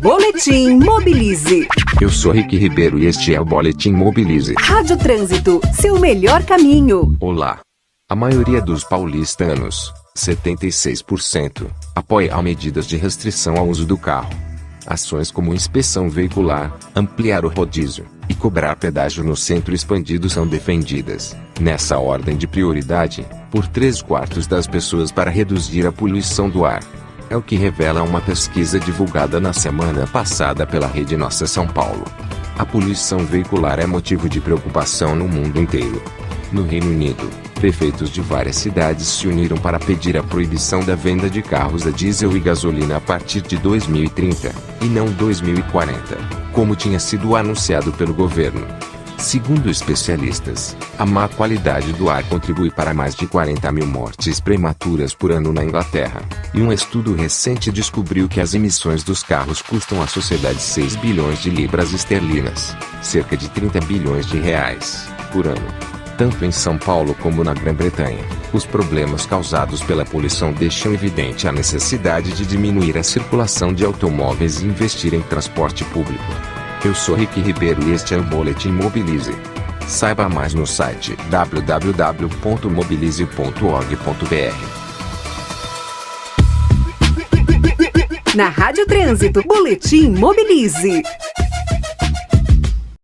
Boletim Mobilize. Eu sou Rick Ribeiro e este é o Boletim Mobilize. Rádio Trânsito, seu melhor caminho. Olá. A maioria dos paulistanos, 76%, apoia medidas de restrição ao uso do carro. Ações como inspeção veicular, ampliar o rodízio e cobrar pedágio no centro expandido são defendidas, nessa ordem de prioridade, por três quartos das pessoas para reduzir a poluição do ar. É o que revela uma pesquisa divulgada na semana passada pela Rede Nossa São Paulo. A poluição veicular é motivo de preocupação no mundo inteiro. No Reino Unido, prefeitos de várias cidades se uniram para pedir a proibição da venda de carros a diesel e gasolina a partir de 2030, e não 2040, como tinha sido anunciado pelo governo. Segundo especialistas, a má qualidade do ar contribui para mais de 40 mil mortes prematuras por ano na Inglaterra. E um estudo recente descobriu que as emissões dos carros custam à sociedade 6 bilhões de libras esterlinas, cerca de 30 bilhões de reais, por ano. Tanto em São Paulo como na Grã-Bretanha, os problemas causados pela poluição deixam evidente a necessidade de diminuir a circulação de automóveis e investir em transporte público. Eu sou Rick Ribeiro e este é o Boletim Mobilize. Saiba mais no site www.mobilize.org.br. Na Rádio Trânsito, Boletim Mobilize.